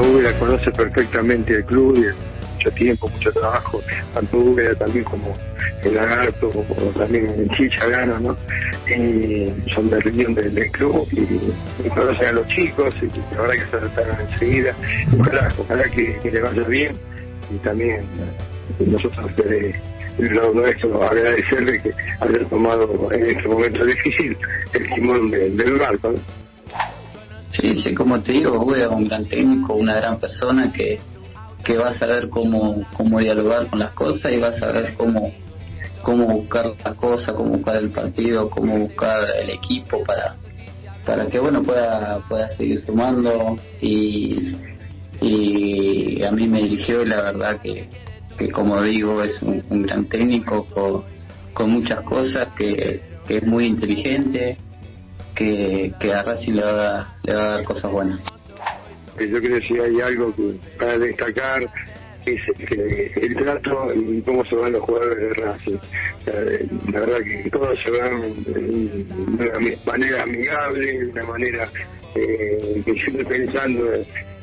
Úbeda conoce perfectamente el club y mucho tiempo, mucho trabajo, tanto Úbeda también como el Lagarto, o también el Chicha Gano, ¿no? Y son de reunión del, club y, conocen a los chicos y la verdad que se adaptaron enseguida. Ojalá, ojalá que, que le vaya bien y también nosotros el lado nuestro agradecerle que haber tomado en este momento difícil el timón del, del barco. ¿no? Sí, sí, como te digo, Ueda es un gran técnico, una gran persona que, que va a saber cómo, cómo dialogar con las cosas y va a saber cómo, cómo buscar las cosas, cómo buscar el partido, cómo buscar el equipo para, para que bueno pueda, pueda seguir sumando. Y, y a mí me dirigió y la verdad que, que como digo es un, un gran técnico con, con muchas cosas, que, que es muy inteligente, que, que a Racing le va, a- le va dar cosas buenas. yo creo que si hay algo que para destacar es que el trato y cómo se van los jugadores de Racing. La verdad que todos se van de una manera amigable, de una manera eh, que siempre pensando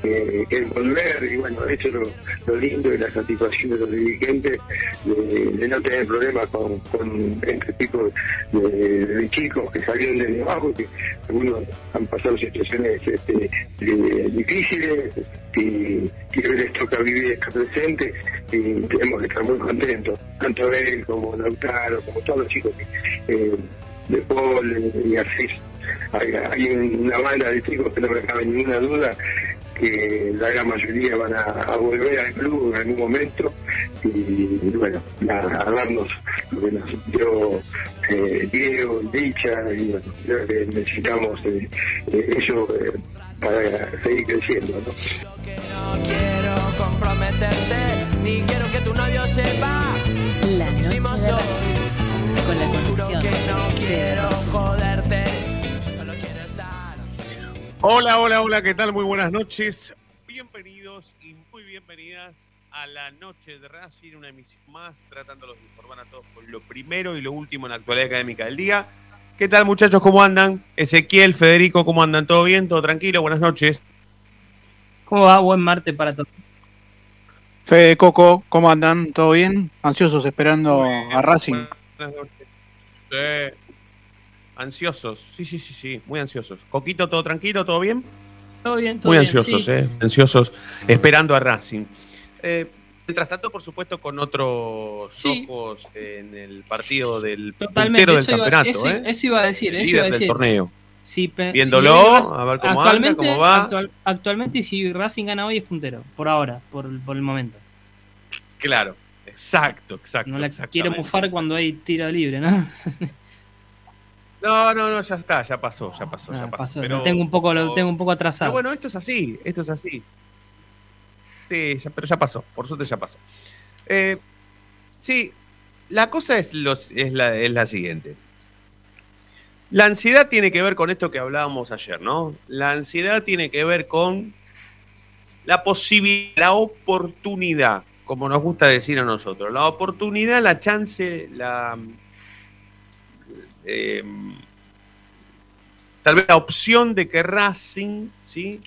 eh, en volver y bueno, eso es lo, lindo y la satisfacción de los dirigentes de, no tener problemas con, con este tipo de, chicos que salieron desde abajo, que algunos han pasado situaciones este, difíciles y, y hoy les toca vivir este presente y tenemos que estar muy contentos, tanto él como Lautaro, como todos los chicos que, eh, de Paul y así. Hay, hay una banda de chicos que no me cabe ninguna duda que la gran mayoría van a, a volver al club en algún momento y, bueno, a, a darnos lo que nos dio eh, Diego, Dicha y bueno, creo que necesitamos eh, eh, eso para seguir creciendo. ¿no? no quiero comprometerte, ni quiero que tu novio sepa. La noche de. Racing, con la conducción no quiero joderte, Hola, hola, hola, ¿qué tal? Muy buenas noches. Bienvenidos y muy bienvenidas a la noche de Racing, una emisión más, tratándolos de informar a todos con lo primero y lo último en la actualidad académica del día. ¿Qué tal, muchachos? ¿Cómo andan? Ezequiel, Federico, ¿cómo andan? ¿Todo bien? ¿Todo tranquilo? Buenas noches. ¿Cómo va? Buen martes para todos. Fede, Coco, ¿cómo andan? ¿Todo bien? Ansiosos esperando bien, a Racing. Buenas noches. Sí. Ansiosos, sí, sí, sí, sí, muy ansiosos. Coquito, ¿todo tranquilo? ¿Todo bien? Todo bien, todo Muy bien, ansiosos, sí. ¿eh? Ansiosos, esperando a Racing. Eh, mientras tanto, por supuesto, con otros Sí. ojos en el partido del puntero del iba, campeonato, eso, ¿eh? eso iba a decir, El eso iba a líder del decir. torneo. Si Viéndolo, si a ver cómo anda, cómo va. actual- actualmente, si Racing gana hoy es puntero, por ahora, por, el- por el momento. Claro, exacto, exacto. No la quiero mufar cuando hay tiro libre, ¿no? No, no, no, ya está, ya pasó, ya pasó, ya Ah, pasó. pasó, Pero, lo tengo un poco, lo tengo un poco pero atrasado. bueno, esto es así, esto es así. Sí, ya- pero ya pasó, por suerte ya pasó. Eh, sí, la cosa es, los, es, la, es la siguiente. La ansiedad tiene que ver con esto que hablábamos ayer, ¿no? La ansiedad tiene que ver con la posibilidad, la oportunidad, como nos gusta decir a nosotros. La oportunidad, la chance, la. Eh, tal vez la opción de que Racing, ¿sí?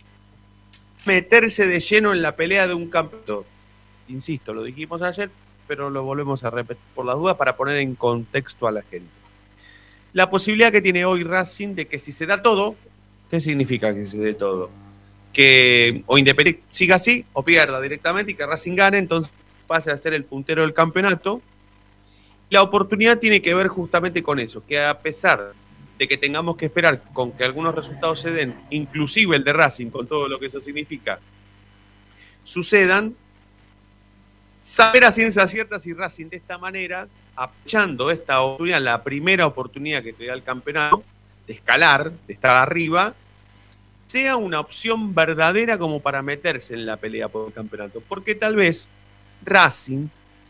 Meterse de lleno en la pelea de un campeonato. Insisto, lo dijimos ayer, pero lo volvemos a repetir por las dudas para poner en contexto a la gente. La posibilidad que tiene hoy Racing de que si se da todo, ¿qué significa que se dé todo? Que o Independiente siga así o pierda directamente y que Racing gane, entonces pase a ser el puntero del campeonato. La oportunidad tiene que ver justamente con eso, que a pesar de que tengamos que esperar con que algunos resultados se den, inclusive el de Racing, con todo lo que eso significa, sucedan, saber a ciencia cierta si Racing de esta manera, aprovechando esta oportunidad, la primera oportunidad que te da el campeonato, de escalar, de estar arriba, sea una opción verdadera como para meterse en la pelea por el campeonato. Porque tal vez Racing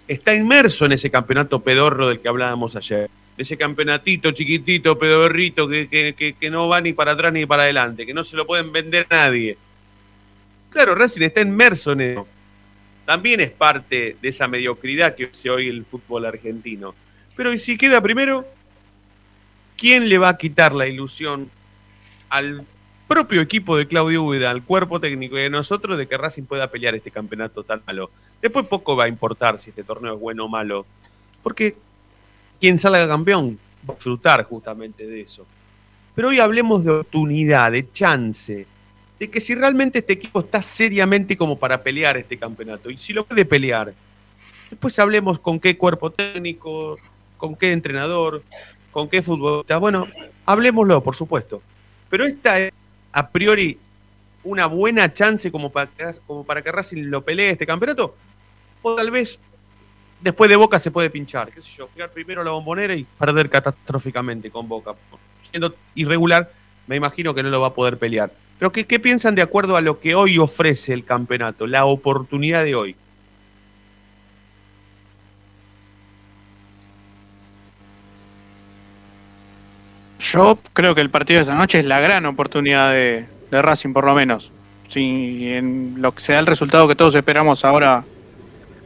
está inmerso en ese campeonato pedorro del que hablábamos ayer. Ese campeonatito chiquitito, pedorrito, que, que- que- no va ni para atrás ni para adelante, que no se lo pueden vender a nadie. Claro, Racing está inmerso en eso. También es parte de esa mediocridad que hace hoy el fútbol argentino. Pero ¿y si queda primero? ¿Quién le va a quitar la ilusión al propio equipo de Claudio Úbeda, al cuerpo técnico y a nosotros de que Racing pueda pelear este campeonato tan malo? Después poco va a importar si este torneo es bueno o malo, porque quien salga campeón va a disfrutar justamente de eso. Pero hoy hablemos de oportunidad, de chance, de que si realmente este equipo está seriamente como para pelear este campeonato, y si lo puede pelear, después hablemos con qué cuerpo técnico, con qué entrenador, con qué futbolista. Bueno, hablemoslo, por supuesto. Pero esta es a priori una buena chance como para, como para que Racing lo pelee este campeonato. O tal vez después de Boca se puede pinchar, qué sé yo, pegar primero la bombonera y perder catastróficamente con Boca. Siendo irregular, me imagino que no lo va a poder pelear. Pero ¿qué, qué piensan de acuerdo a lo que hoy ofrece el campeonato, la oportunidad de hoy? Yo creo que el partido de esta noche es la gran oportunidad de, Racing, por lo menos. Si en lo que sea el resultado que todos esperamos ahora,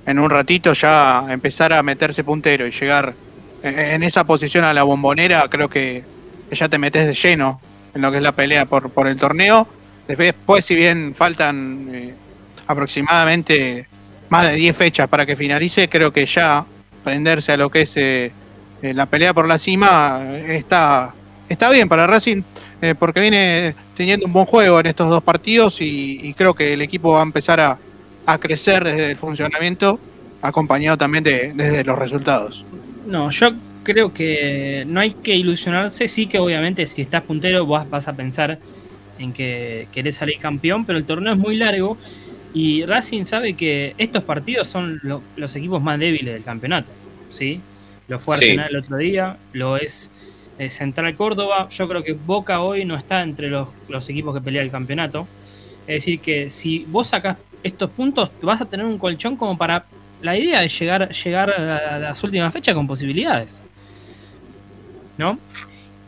en un ratito, ya empezar a meterse puntero y llegar en, esa posición a la bombonera, creo que ya te metes de lleno en lo que es la pelea por, por el torneo. Después, si bien faltan eh, aproximadamente más de 10 fechas para que finalice, creo que ya prenderse a lo que es eh, eh, la pelea por la cima eh, está, está bien para Racing eh, porque viene teniendo un buen juego en estos dos partidos y, y creo que el equipo va a empezar a, a crecer desde el funcionamiento, acompañado también de, desde los resultados. No, yo creo que no hay que ilusionarse. Sí que obviamente si estás puntero vas, vas a pensar en que querés salir campeón, pero el torneo es muy largo y Racing sabe que estos partidos son lo- los equipos más débiles del campeonato. ¿sí? Lo fue Sí. Arsenal el otro día, lo es eh, Central Córdoba. Yo creo que Boca hoy no está entre los, los equipos que pelean el campeonato. Es decir, que si vos sacás estos puntos, vas a tener un colchón como para. La idea es llegar, llegar a las últimas fechas con posibilidades. ¿No?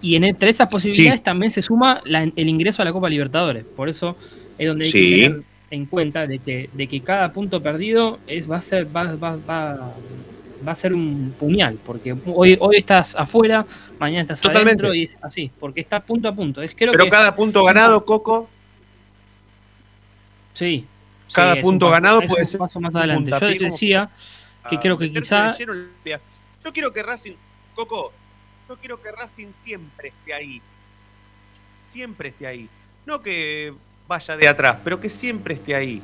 Y en, entre esas posibilidades Sí. también se suma la- el ingreso a la Copa Libertadores. Por eso es donde hay Sí. que tener en cuenta de que, de que cada punto perdido es, va, a ser, va, va, va, va a ser un puñal. Porque hoy, hoy estás afuera, mañana estás Totalmente. adentro y es así. Porque está punto a punto. Es, creo Pero que, cada punto ganado, Coco, Sí. Cada un punto paso- ganado puede un ser paso más un adelante. Yo decía que a creo que quizá. Yo quiero que Racing, Coco, yo quiero que Racing siempre esté ahí. Siempre esté ahí. No que vaya de atrás, pero que siempre esté ahí.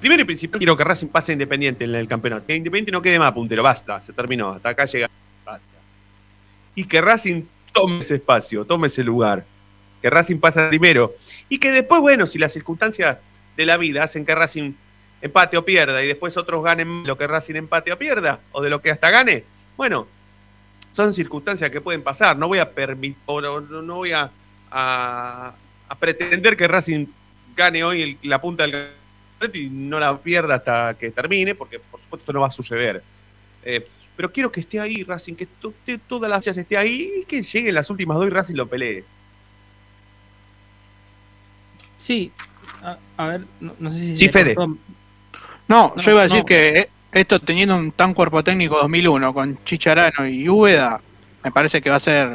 Primero y principal quiero que Racing pase Independiente en el campeonato. Que Independiente no quede más puntero, basta, se terminó, hasta acá llega, basta. Y que Racing tome ese espacio, tome ese lugar. Que Racing pase primero. Y que después, bueno, si las circunstancias de la vida hacen que Racing empate o pierda y después otros ganen lo que Racing empate o pierda, o de lo que hasta gane, bueno, son circunstancias que pueden pasar. No voy a permitir, no, no voy a, a- pretender que Racing gane hoy la punta del y no la pierda hasta que termine, porque por supuesto esto no va a suceder. Eh, pero quiero que esté ahí Racing, que to- todas las fechas esté ahí y que lleguen las últimas dos y Racing lo pelee. Sí. A, a ver, no, no sé si. Sí, Fede. No, No, yo iba a decir no. que eh, esto teniendo un tan cuerpo técnico 2001 con Chicharano y Úbeda, me parece que va a ser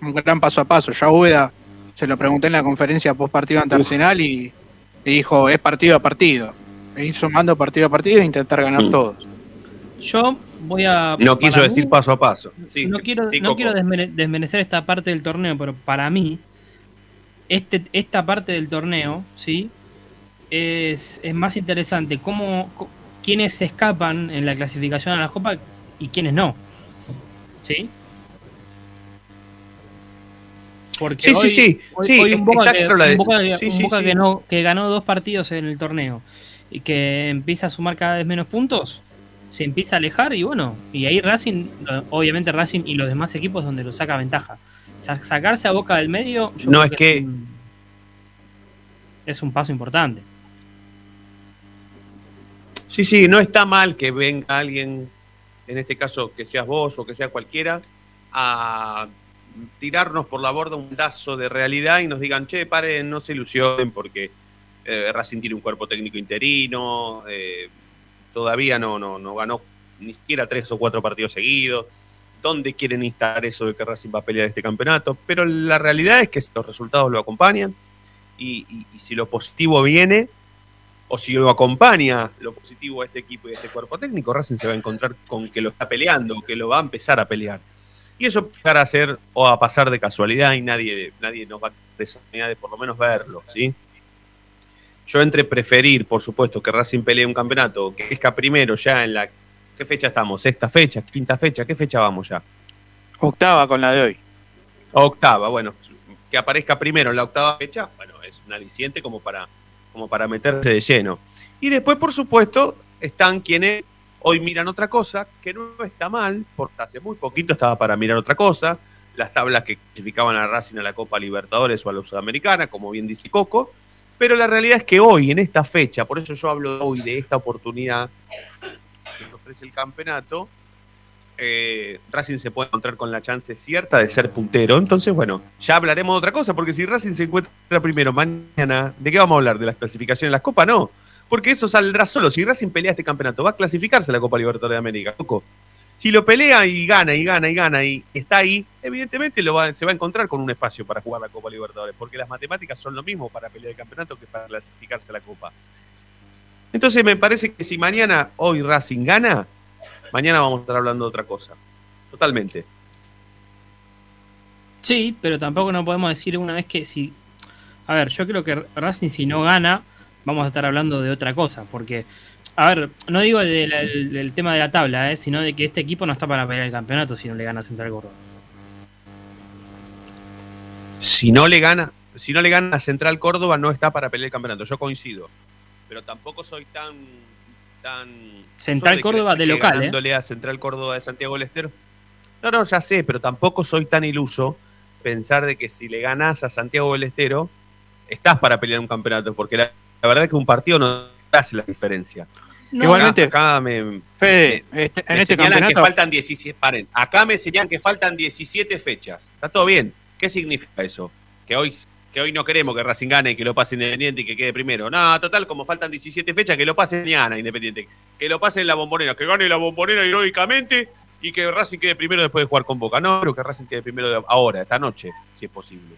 un gran paso a paso. Yo a Úbeda se lo pregunté en la conferencia post partido ante. Arsenal y, y dijo, es partido a partido. E ir sumando partido a partido e intentar ganar Mm. todos. Yo voy a. No quiso decir paso a paso. Sí, no quiero, sí, no quiero desmere- desmerecer esta parte del torneo, pero para mí, este, esta parte del torneo, ¿sí? Es, es más interesante cómo, co- quiénes se escapan en la clasificación a la Copa y quiénes no. ¿Sí? Porque Sí, sí, hoy- sí, hoy- sí, hoy un Boca, está que, claro la de- un Boca que- sí, un Boca sí. que no, que ganó dos partidos en el torneo y que empieza a sumar cada vez menos puntos, se empieza a alejar y bueno, y ahí Racing, obviamente Racing y los demás equipos donde lo saca ventaja. sa- sacarse a Boca del medio, yo No, creo es que- es un, es un paso importante. Sí, sí, no está mal que venga alguien, en este caso que seas vos o que sea cualquiera, a tirarnos por la borda un lazo de realidad y nos digan, che, paren, no se ilusionen porque eh, Racing tiene un cuerpo técnico interino, eh, todavía no, no, no ganó ni siquiera tres o cuatro partidos seguidos. ¿Dónde quieren instalar eso de que Racing va a pelear este campeonato? Pero la realidad es que los resultados lo acompañan y, si lo positivo viene, o si lo acompaña lo positivo a este equipo y a este cuerpo técnico, Racing se va a encontrar con que lo está peleando, que lo va a empezar a pelear. Y eso para a ser o a pasar de casualidad y nadie, nadie nos va a dar esa oportunidad de por lo menos verlo, ¿sí? Yo entre preferir, por supuesto, que Racing pelee un campeonato, que esca primero ya en la... ¿Qué fecha estamos? ¿Sexta fecha? ¿Quinta fecha? ¿Qué fecha vamos ya? Octava con la de hoy. Octava, bueno, que aparezca primero en la octava fecha, bueno, es un aliciente como para, como para meterse de lleno. Y después, por supuesto, están quienes hoy miran otra cosa, que no está mal, porque hace muy poquito estaba para mirar otra cosa, las tablas que clasificaban a Racing a la Copa Libertadores o a la Sudamericana, como bien dice Coco, pero la realidad es que hoy, en esta fecha, por eso yo hablo hoy de esta oportunidad que nos ofrece el campeonato, eh, Racing se puede encontrar con la chance cierta de ser puntero. Entonces, bueno, ya hablaremos de otra cosa, porque si Racing se encuentra primero mañana, ¿de qué vamos a hablar? ¿De las clasificaciones en las copas? No, porque eso saldrá solo. Si Racing pelea este campeonato, va a clasificarse a la Copa Libertadores de América. Loco. Si lo pelea y gana y gana y gana y está ahí, evidentemente lo va- se va a encontrar con un espacio para jugar la Copa Libertadores, porque las matemáticas son lo mismo para pelear el campeonato que para clasificarse a la Copa. Entonces me parece que si mañana, hoy Racing gana, mañana vamos a estar hablando de otra cosa. Totalmente. Sí, pero tampoco no podemos decir una vez que si. A ver, yo creo que Racing, si no gana, vamos a estar hablando de otra cosa. Porque, a ver, no digo del, del- del tema de la tabla, eh, sino de que este equipo no está para pelear el campeonato si no le gana a Central Córdoba. Si no le gana, si no le gana a Central Córdoba, no está para pelear el campeonato. Yo coincido. Pero tampoco soy tan. tan Central Córdoba de local, ¿eh? a Central Córdoba de Santiago del Estero. No, no, ya sé, pero tampoco soy tan iluso pensar de que si le ganas a Santiago del Estero, estás para pelear un campeonato. Porque la, la verdad es que un partido no hace la diferencia. No, Igualmente- Acá, acá me, Fede, este- en me este señalan campeonato. que faltan 17. Paren, acá me señalan que faltan 17 fechas. Está todo bien. ¿Qué significa eso? Que hoy, que hoy no queremos que Racing gane y que lo pase Independiente y que quede primero. No, total, como faltan 17 fechas, que lo pase mañana Independiente. Que lo pase en la bombonera. Que gane la bombonera heroicamente y que Racing quede primero después de jugar con Boca. No, pero que Racing quede primero de- ahora, esta noche, si es posible.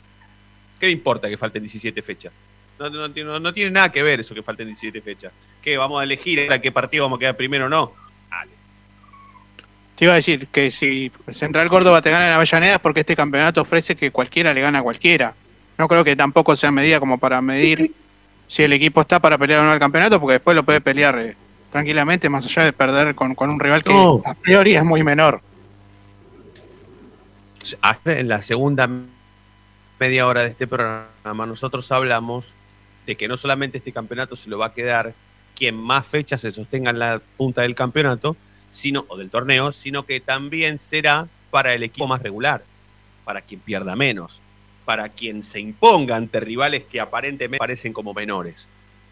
¿Qué importa que falten 17 fechas? No, no, no- no tiene nada que ver eso que falten 17 fechas. ¿Qué? ¿Vamos a elegir a qué partido vamos a quedar primero o no? Dale. Te iba a decir que si Central Córdoba te gana en Avellaneda es porque este campeonato ofrece que cualquiera le gana a cualquiera. No creo que tampoco sea medida como para medir si el equipo está para pelear o no el campeonato, porque después lo puede pelear eh, tranquilamente, más allá de perder con, con un rival que No. a priori es muy menor. Hasta en la segunda media hora de este programa nosotros hablamos de que no solamente este campeonato se lo va a quedar quien más fechas se sostenga en la punta del campeonato, sino o del torneo, sino que también será para el equipo más regular, para quien pierda menos, para quien se imponga ante rivales que aparentemente parecen como menores.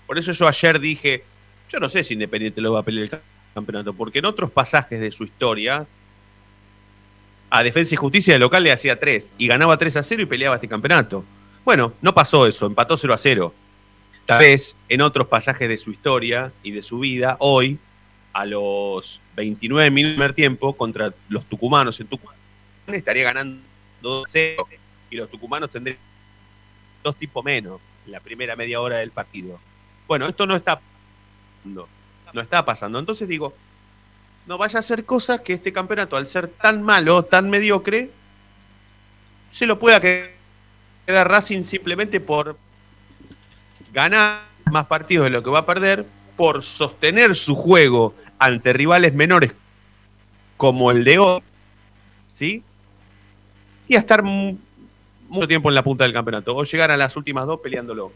Por eso yo ayer dije, yo no sé si Independiente lo va a pelear el campeonato, porque en otros pasajes de su historia a Defensa y Justicia de local le hacía 3 y ganaba 3 a 0 y peleaba este campeonato. Bueno, no pasó eso, empató 0 a 0. Tal vez en otros pasajes de su historia y de su vida, hoy, a los 29 minutos primer tiempo, contra los tucumanos en Tucumán, estaría ganando 2 a 0 y los tucumanos tendrían dos tipos menos en la primera media hora del partido. Bueno, esto no está pasando. No está pasando. Entonces digo, no vaya a ser cosa que este campeonato, al ser tan malo, tan mediocre, se lo pueda quedar Racing simplemente por ganar más partidos de lo que va a perder, por sostener su juego ante rivales menores como el de hoy, ¿sí? Y a estar mu- mucho tiempo en la punta del campeonato, o llegar a las últimas dos peleándolo.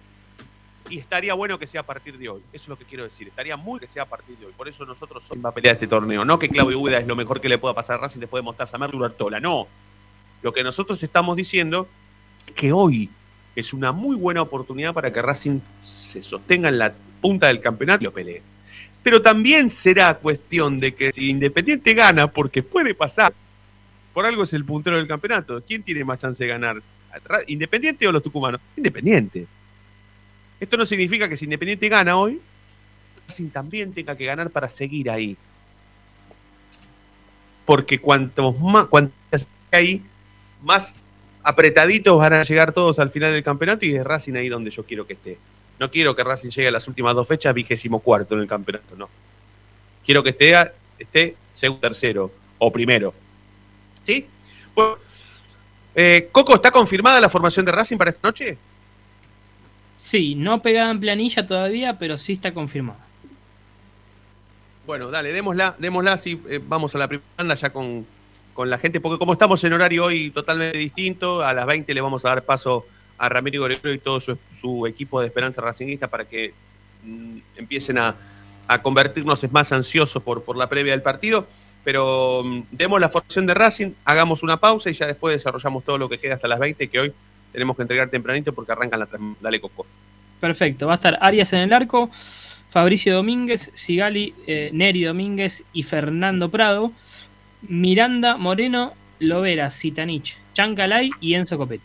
Y estaría bueno que sea a partir de hoy. Eso es lo que quiero decir. Estaría muy que sea a partir de hoy. Por eso nosotros somos va a pelear este torneo. No que Claudio Úbeda es lo mejor que le pueda pasar a Racing después de Mostaza Merlo Artola. No. Lo que nosotros estamos diciendo es que hoy es una muy buena oportunidad para que Racing se sostenga en la punta del campeonato y lo pelee. Pero también será cuestión de que si Independiente gana, porque puede pasar, por algo es el puntero del campeonato. ¿Quién tiene más chance de ganar? ¿Independiente o los tucumanos? Independiente. Esto no significa que si Independiente gana hoy, Racing también tenga que ganar para seguir ahí. Porque cuantos más, cuantos ahí, más apretaditos van a llegar todos al final del campeonato y es Racing ahí donde yo quiero que esté. No quiero que Racing llegue a las últimas dos fechas vigésimo cuarto en el campeonato, no. Quiero que esté, esté segundo, tercero o primero. ¿Sí? Bueno, eh, Coco, ¿está confirmada la formación de Racing para esta noche? Sí, no pegada en planilla todavía, pero sí está confirmada. Bueno, dale, démosla, démosla, así eh, vamos a la primera anda ya con, con la gente, porque como estamos en horario hoy totalmente distinto, a las 20 le vamos a dar paso a Ramiro Goregro y todo su, equipo de Esperanza Racingista para que mm, empiecen a, a convertirnos más ansiosos por, por la previa del partido. Pero mm, demos la formación de Racing, hagamos una pausa y ya después desarrollamos todo lo que queda hasta las 20, que hoy tenemos que entregar tempranito porque arrancan la. Dale, Coco. Perfecto, va a estar Arias en el arco, Fabricio Domínguez, Sigali, eh, Neri Domínguez y Fernando Prado, Miranda Moreno, Lovera, Sitanich, Chancalay y Enzo Copetti.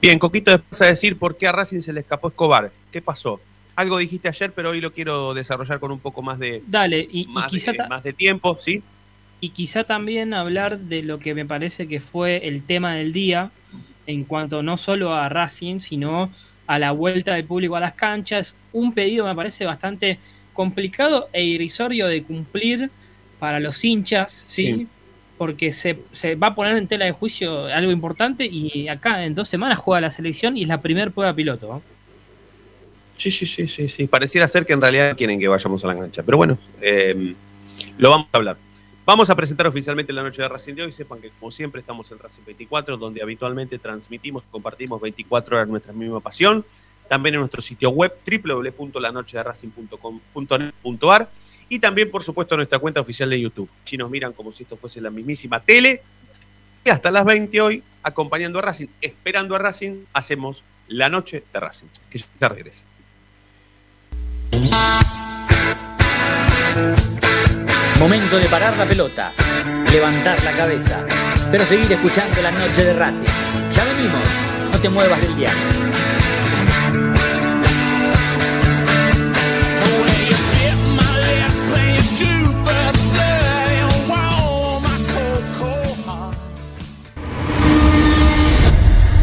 Bien, Coquito, después a decir por qué a Racing se le escapó Escobar. ¿Qué pasó? Algo dijiste ayer, pero hoy lo quiero desarrollar con un poco más de, Dale, y, y más quizá de, más de tiempo, ¿sí? y quizá también hablar de lo que me parece que fue el tema del día en cuanto no solo a Racing, sino a la vuelta del público a las canchas. Un pedido me parece bastante complicado e irrisorio de cumplir para los hinchas, ¿sí? Sí. Porque se, se va a poner en tela de juicio algo importante y acá en dos semanas juega la selección y es la primer prueba piloto. Sí, sí, sí, sí, sí. Pareciera ser que en realidad quieren que vayamos a la cancha. Pero bueno, eh, lo vamos a hablar. Vamos a presentar oficialmente la noche de Racing de hoy. Sepan que, como siempre, estamos en Racing 24, donde habitualmente transmitimos, compartimos 24 horas nuestra misma pasión. También en nuestro sitio web www.lanochederacing.com.net.ar y también, por supuesto, nuestra cuenta oficial de YouTube. Si nos miran como si esto fuese la mismísima tele. Y hasta las 20 hoy, acompañando a Racing, esperando a Racing, hacemos la noche de Racing. Que ya regresa. Momento de parar la pelota, levantar la cabeza, pero seguir escuchando la noche de Racing. Ya venimos, no te muevas del diario.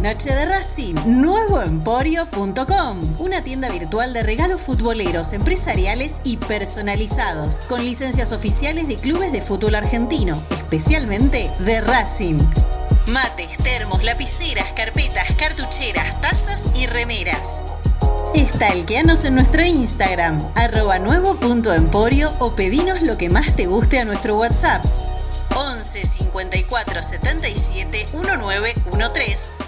Noche de Racing, nuevoemporio.com, una tienda virtual de regalos futboleros, empresariales y personalizados, con licencias oficiales de clubes de fútbol argentino, especialmente de Racing. Mates, termos, lapiceras, carpetas, cartucheras, tazas y remeras. Estalqueanos en nuestro Instagram, arroba nuevo.emporio o pedinos lo que más te guste a nuestro WhatsApp 11 54 77 1913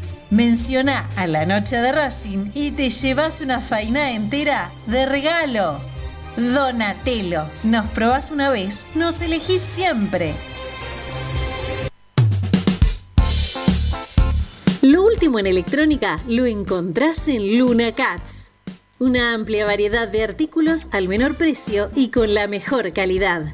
menciona a la noche de Racing y te llevas una faina entera de regalo. Donatello, nos probás una vez, nos elegís siempre. Lo último en electrónica lo encontrás en Luna Cats. Una amplia variedad de artículos al menor precio y con la mejor calidad.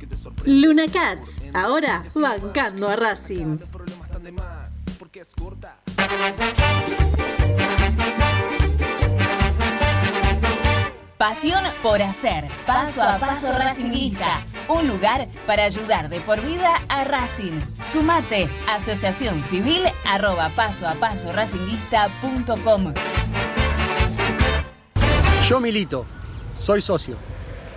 Luna Cats, ahora bancando a Racing. Pasión por hacer. Paso a paso Racingista. Un lugar para ayudar de por vida a Racing. Sumate. Asociación Civil arroba paso a paso racinguista.com. Yo milito. Soy socio.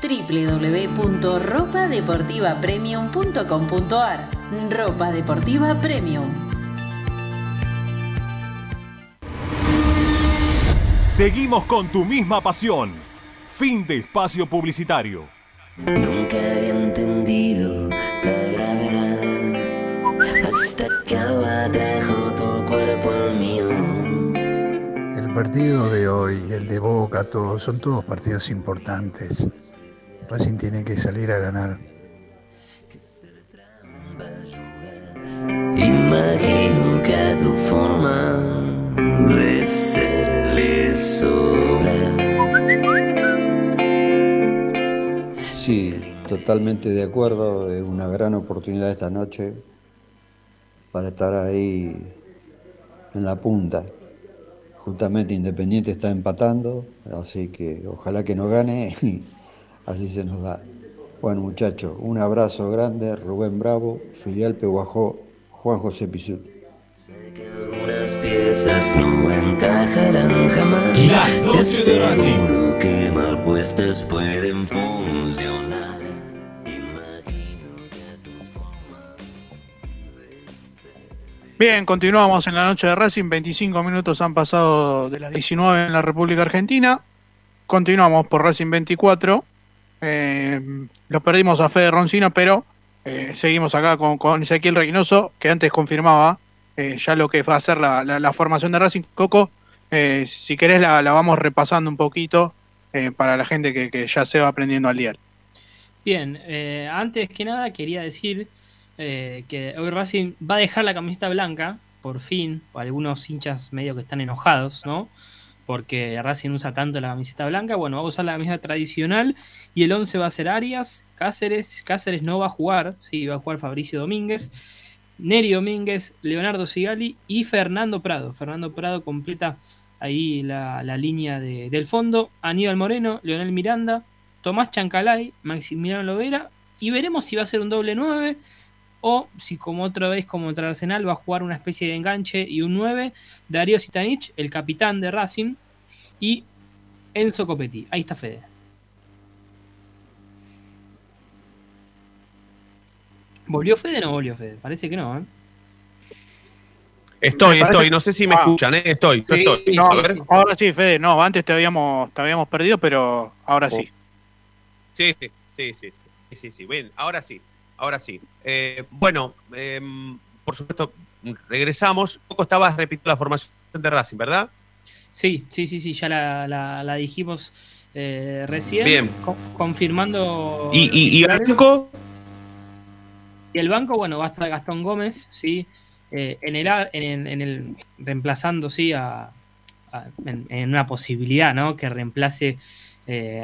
www.ropadeportivapremium.com.ar Ropa Deportiva Premium. Seguimos con tu misma pasión. Fin de espacio publicitario. Nunca había entendido la gravedad hasta que ahora trajo tu cuerpo al mío. El partido de hoy, el de Boca, todos, son todos partidos importantes. Racing tiene que salir a ganar. Imagino que a tu forma de ser le sobra. Sí, totalmente de acuerdo. Es una gran oportunidad esta noche para estar ahí en la punta. Justamente Independiente está empatando, así que ojalá que no gane y así se nos da. Bueno muchachos, un abrazo grande, Rubén Bravo, filial Peguajó, Juan José Pisut. Algunas piezas no encajarán jamás. Racing. Seguro que mal puestas pueden funcionar. Bien, continuamos en la noche de Racing. 25 minutos han pasado de las 19 en la República Argentina. Continuamos por Racing 24. Eh, los perdimos a Fede Roncino, pero eh, seguimos acá con, con Ezequiel Reynoso, que antes confirmaba eh, ya lo que va a ser la, la- la formación de Racing. Coco, eh, si querés la, la vamos repasando un poquito para la gente que, que ya se va aprendiendo al día. Bien, antes que nada quería decir que hoy Racing va a dejar la camiseta blanca, por fin, algunos hinchas medio que están enojados, ¿no? Porque Racing usa tanto la camiseta blanca, bueno, va a usar la camiseta tradicional y el 11 va a ser Arias, Cáceres, Cáceres no va a jugar, sí, va a jugar Fabricio Domínguez, Neri Domínguez, Leonardo Sigali y Fernando Prado. Fernando Prado completa ahí la, línea de- del fondo, Aníbal Moreno, Leonel Miranda, Tomás Chancalay, Maximiliano Lovera, y veremos si va a ser un doble 9 o si como otra vez como contra Arsenal va a jugar una especie de enganche y un 9, Darío Sitanich, el capitán de Racing, y Enzo Copetti. Ahí está Fede. ¿Volvió Fede o no volvió Fede? Parece que no, ¿eh? Estoy, parece- estoy, no sé si me Ah. escuchan, ¿eh? Estoy, Sí, estoy. No, A ver. ahora sí, Fede, no, antes te habíamos, te habíamos perdido, pero ahora Oh. sí. Sí, sí, sí, sí, sí, sí, sí. Bien, ahora sí, ahora sí. Eh, bueno, em, por supuesto, regresamos. Poco estabas repitiendo la formación de Racing, ¿verdad? Sí, sí, sí, sí, ya la, la- la dijimos eh, recién. Bien. co- confirmando. ¿Y, y, y los Banco? Y el banco, bueno, va a estar Gastón Gómez, ¿sí? Eh, en, el, en, el, en el- reemplazando, ¿sí? A, a- en, en una posibilidad, ¿no? Que reemplace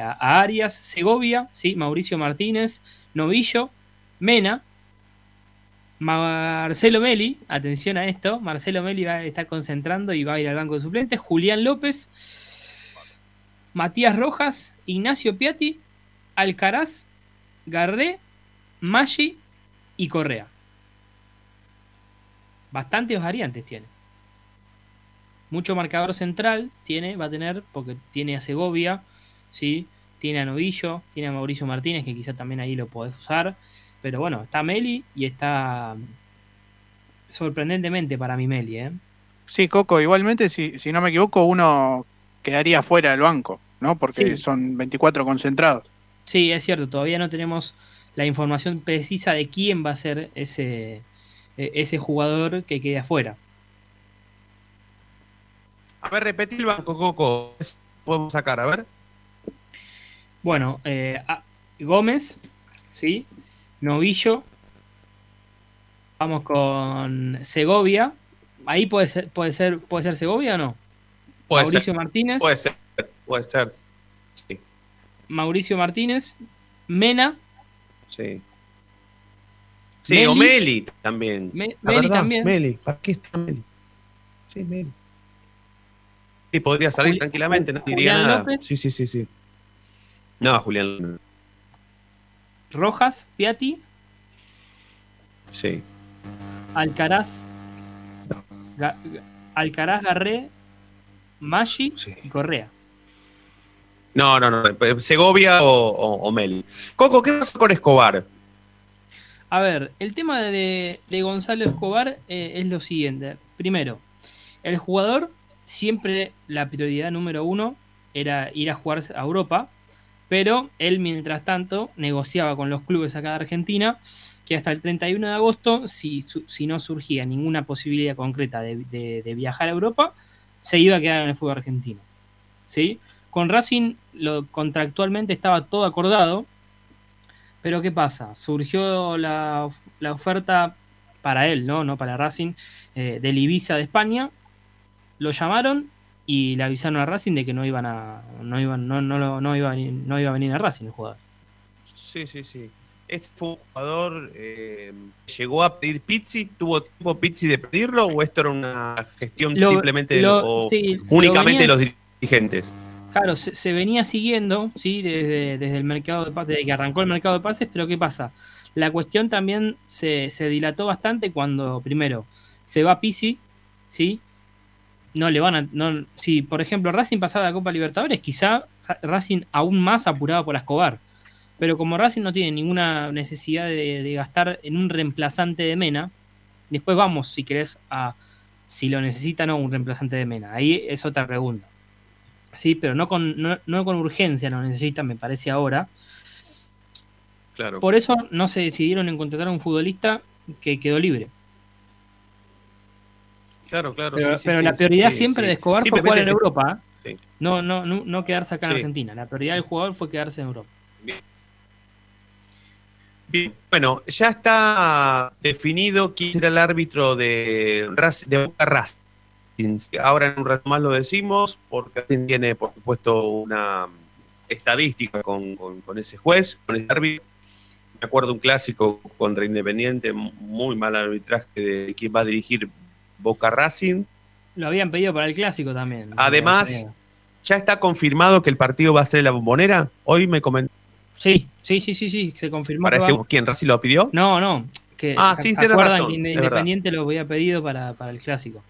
a, a Arias, Segovia, ¿sí? Mauricio Martínez, Novillo, Mena, Marcelo Meli, atención a esto, Marcelo Meli va a estar concentrando y va a ir al banco de suplentes, Julián López, Matías Rojas, Ignacio Piatti, Alcaraz, Garré, Maggi y Correa. Bastantes variantes tiene. Mucho marcador central tiene, va a tener, porque tiene a Segovia, ¿sí? tiene a Novillo, tiene a Mauricio Martínez, que quizá también ahí lo podés usar. Pero bueno, está Meli y está sorprendentemente para mí Meli, ¿eh? Sí, Coco, igualmente, si, si no me equivoco, uno quedaría fuera del banco, ¿no? Porque Sí. son 24 concentrados. Sí, es cierto, todavía no tenemos la información precisa de quién va a ser ese, eh, ese jugador que quede afuera. A ver, repetí el banco, Coco. Podemos sacar, a ver. Bueno, eh, a- Gómez, ¿sí? Novillo. Vamos con Segovia. Ahí puede ser, puede ser, puede ser Segovia o no. Puede Mauricio ser. Martínez. Puede ser, puede ser. Sí, Mauricio Martínez. Mena. sí. Sí, Meli. o Meli también. Me- La Meli verdad, también. Meli, ¿para qué está Meli? Sí, Meli. Sí, podría salir Juli- tranquilamente, no diría Julián nada. López. Sí, sí, sí, sí. No, Julián. Rojas, Piatti, Sí. Alcaraz, Ga- Alcaraz, Garré, Maggi y Correa. No, no, no. Segovia o, o- o Meli. Coco, ¿qué pasa con Escobar? A ver, el tema de, de Gonzalo Escobar eh, es lo siguiente. Primero, el jugador siempre la prioridad número uno era ir a jugar a Europa, pero él mientras tanto negociaba con los clubes acá de Argentina que hasta el 31 de agosto, si, si no surgía ninguna posibilidad concreta de, de- de viajar a Europa, se iba a quedar en el fútbol argentino. ¿Sí? Con Racing lo, contractualmente estaba todo acordado, pero ¿qué pasa? Surgió la, la oferta para él, ¿no? No para Racing, eh, del Ibiza de España. Lo llamaron y le avisaron a Racing de que no iban a. no iban, no, no, no iba a venir, no iba a venir a Racing el jugador. Sí, sí, sí. ¿Este fue un jugador eh, llegó a pedir Pizzi? ¿Tuvo tiempo Pizzi de pedirlo o esto era una gestión Lo- simplemente de- o sí, únicamente lo de los dirigentes? Claro, se, se venía siguiendo, ¿sí? Desde, desde el mercado de pases, desde que arrancó el mercado de pases, pero ¿qué pasa? La cuestión también se, se dilató bastante cuando, primero, se va Pisi, ¿sí? No le van a. No, si, por ejemplo, Racing pasaba a la Copa Libertadores, quizá Ra- Racing aún más apurado por Escobar. Pero como Racing no tiene ninguna necesidad de, de gastar en un reemplazante de Mena, después vamos, si querés, a si lo necesita o un reemplazante de Mena. Ahí es otra pregunta. Sí, pero no con, no, no con urgencia lo necesitan, me parece ahora. Claro. Por eso no se decidieron en contratar a un futbolista que quedó libre. Claro, claro. Pero, sí, sí, pero sí, la prioridad siempre de Escobar fue jugar en Europa. ¿eh? No, no, no, no quedarse acá en. Argentina. La prioridad del jugador fue quedarse en Europa. Bien, bueno, ya está definido quién será el árbitro de, de Boca Racing. Ahora en un rato más lo decimos, porque tiene, por supuesto, una estadística con, con- con ese juez, con ese árbitro. Me acuerdo un clásico contra Independiente, muy mal arbitraje de quien va a dirigir Boca Racing. Lo habían pedido para el clásico también. Además, ya está confirmado que el partido va a ser en la bombonera. Hoy me comentó. Sí, sí, sí, sí, sí, se confirmó. ¿Para que este, ¿Quién? ¿Racing lo pidió? No, no. Que, Ah, ¿se sí, tiene acuerdan razón, que. Independiente lo había pedido para, para el clásico.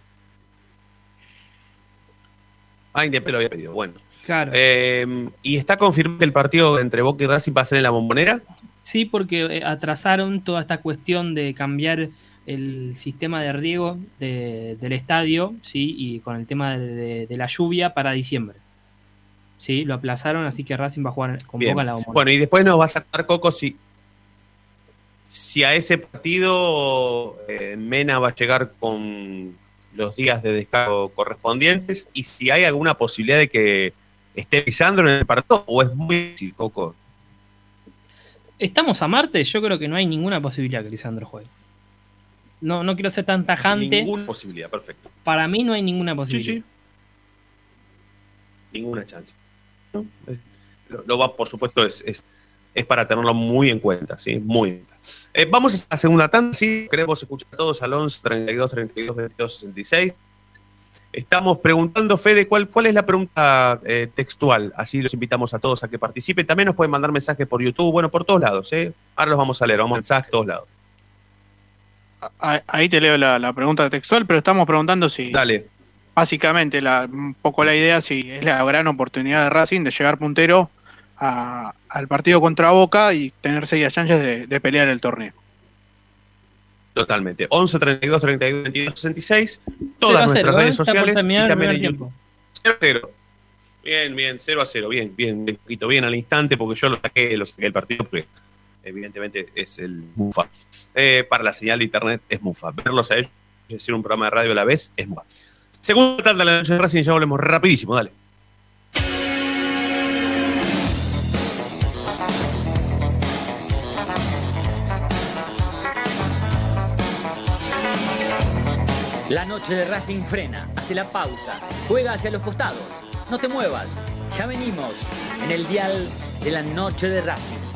Ah, Independiente lo había pedido. Bueno. Claro. Eh, ¿Y está confirmado que el partido entre Boca y Racing va a ser en la bombonera? Sí, porque eh, atrasaron toda esta cuestión de cambiar el sistema de riego de- del estadio, ¿sí? Y con el tema de, de- de la lluvia para diciembre. Sí, lo aplazaron, así que Racing va a jugar con. Boca la Bombonera. Bueno, y después nos vas a contar, Coco, si, si a ese partido eh, Mena va a llegar con los días de descargo correspondientes y si hay alguna posibilidad de que esté Lisandro en el partido o es muy difícil, Coco. Estamos a martes, yo creo que no hay ninguna posibilidad que Lisandro juegue. No, no quiero ser tan tajante. Ninguna posibilidad, perfecto. Para mí no hay ninguna Sí, posibilidad. sí. Ninguna chance. ¿no? Eh, Lo, lo va, por supuesto, es, es, es para tenerlo muy en cuenta, ¿sí? Muy en cuenta. Eh, vamos a la segunda tanda, sí. Queremos escuchar a todos al 11 32 32 22 66. Estamos preguntando, Fede, ¿cuál, cuál es la pregunta eh, textual? Así los invitamos a todos a que participen. También nos pueden mandar mensajes por YouTube, bueno, por todos lados, ¿eh? Ahora los vamos a leer, vamos a mensajes todos lados. Ah, Ahí te leo la, la pregunta textual, pero estamos preguntando si. Dale. Básicamente, la, un poco la idea, si es la gran oportunidad de Racing de llegar puntero a- al partido contra Boca y tener serias chances de, de pelear el torneo. Totalmente. 11 32 32 22 66. Cero Todas nuestras cero, ¿eh? redes por sociales. y también en YouTube. 0 a 0. Bien, bien, 0 a 0. Bien, bien, bien, poquito bien al instante porque yo lo saqué, lo saqué del partido porque evidentemente es el Mufa. Eh, para la señal de internet es Mufa. Verlos a ellos y hacer un programa de radio a la vez es Mufa. Segunda tarde de la noche de Racing, ya volvemos rapidísimo, dale. La noche de Racing frena, hace la pausa, juega hacia los costados. No te muevas, ya venimos en el dial de la noche de Racing.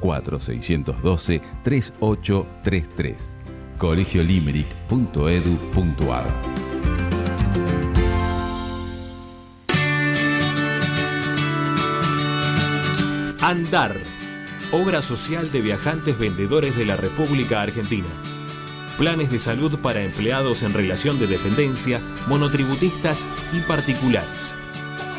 4612-3833. colegiolimerick.edu.ar Andar, obra social de viajantes vendedores de la República Argentina. Planes de salud para empleados en relación de dependencia, monotributistas y particulares.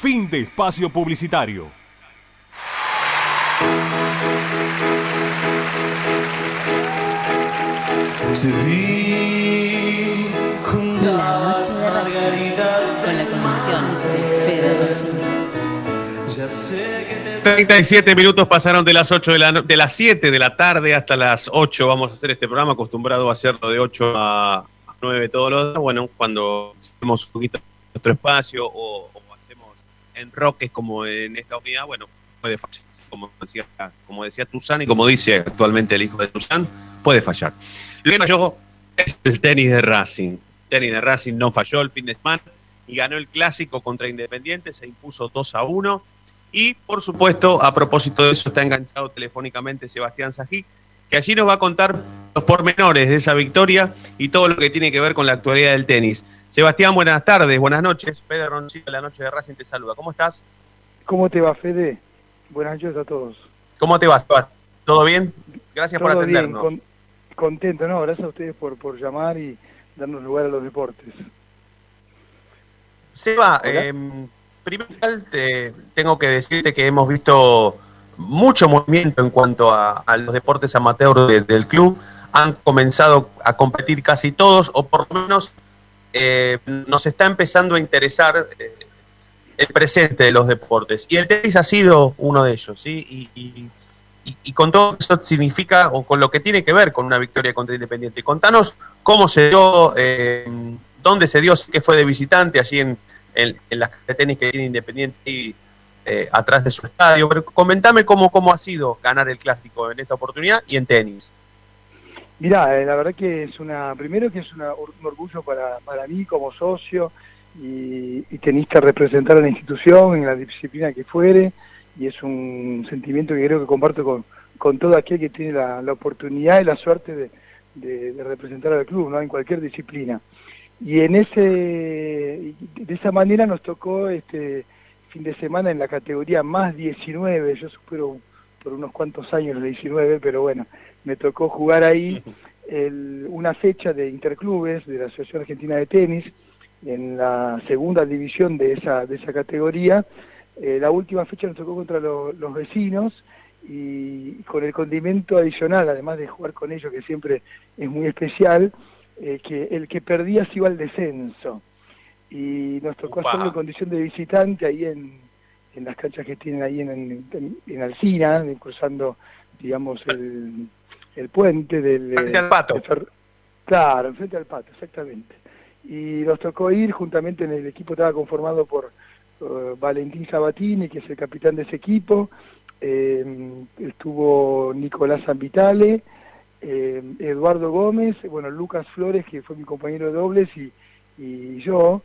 Fin de espacio publicitario. La noche de Racing, con la conducción de Fede Rossini. 37 minutos pasaron de las 8 de, la no- de las 7 de la tarde hasta las 8. Vamos a hacer este programa acostumbrado a hacerlo de 8 a 9 todos los días. Bueno, cuando hacemos un poquito nuestro espacio o, o hacemos enroques como en esta unidad, bueno, puede fallar. Como decía, como decía Tuzán y como dice actualmente el hijo de Tuzán, puede fallar. Lo que es el tenis de Racing. Tenis de Racing no falló el fin de semana y ganó el clásico contra Independiente, se impuso 2 a 1. Y, por supuesto, a propósito de eso, está enganchado telefónicamente Sebastián Sají, que allí nos va a contar los pormenores de esa victoria y todo lo que tiene que ver con la actualidad del tenis. Sebastián, buenas tardes, buenas noches. Fede Roncillo, la noche de Racing te saluda. ¿Cómo estás? ¿Cómo te va, Fede? Buenas noches a todos. ¿Cómo te va, Sebastián? ¿Todo bien? Gracias por bien, atendernos. con- contento, ¿no? Gracias a ustedes por, por llamar y darnos lugar a los deportes. Seba, eh, primero te, tengo que decirte que hemos visto mucho movimiento en cuanto a, a los deportes amateur de- del club. Han comenzado a competir casi todos, o por lo menos eh, nos está empezando a interesar eh, el presente de los deportes. Y el tenis ha sido uno de ellos, ¿sí? Y, y- con todo eso significa, o con lo que tiene que ver con una victoria contra Independiente. Contanos cómo se dio, eh, dónde se dio, que fue de visitante, allí en, en, en las de tenis que tiene Independiente y, eh, atrás de su estadio. Pero comentame cómo, cómo ha sido ganar el clásico en esta oportunidad y en tenis. Mirá, eh, la verdad que es una, primero que es una- un orgullo para, para mí como socio y, y tenista representar a la institución en la disciplina que fuere y es un sentimiento que creo que comparto con, con todo aquel que tiene la, la oportunidad y la suerte de, de- representar al club, ¿no? En cualquier disciplina. Y en ese, de esa manera nos tocó este fin de semana en la categoría más 19, yo supero por unos cuantos años los 19, pero bueno, me tocó jugar ahí el- una fecha de interclubes de la Asociación Argentina de Tenis en la segunda división de esa, de esa categoría. Eh, la última fecha nos tocó contra lo- los vecinos y con el condimento adicional, además de jugar con ellos, que siempre es muy especial, eh, que el que perdía se iba al descenso. Y nos tocó hacerlo en condición de visitante ahí en, en las canchas que tienen ahí en, en, en Alsina, cruzando, digamos, el, el puente del... Frente al Pato. fer- Claro, enfrente al pato, exactamente. Y nos tocó ir, juntamente en el equipo estaba conformado por eh, Valentín Sabatini, que es el capitán de ese equipo, eh, estuvo Nicolás Ambitale, eh, Eduardo Gómez, bueno, Lucas Flores, que fue mi compañero de dobles, y, y yo.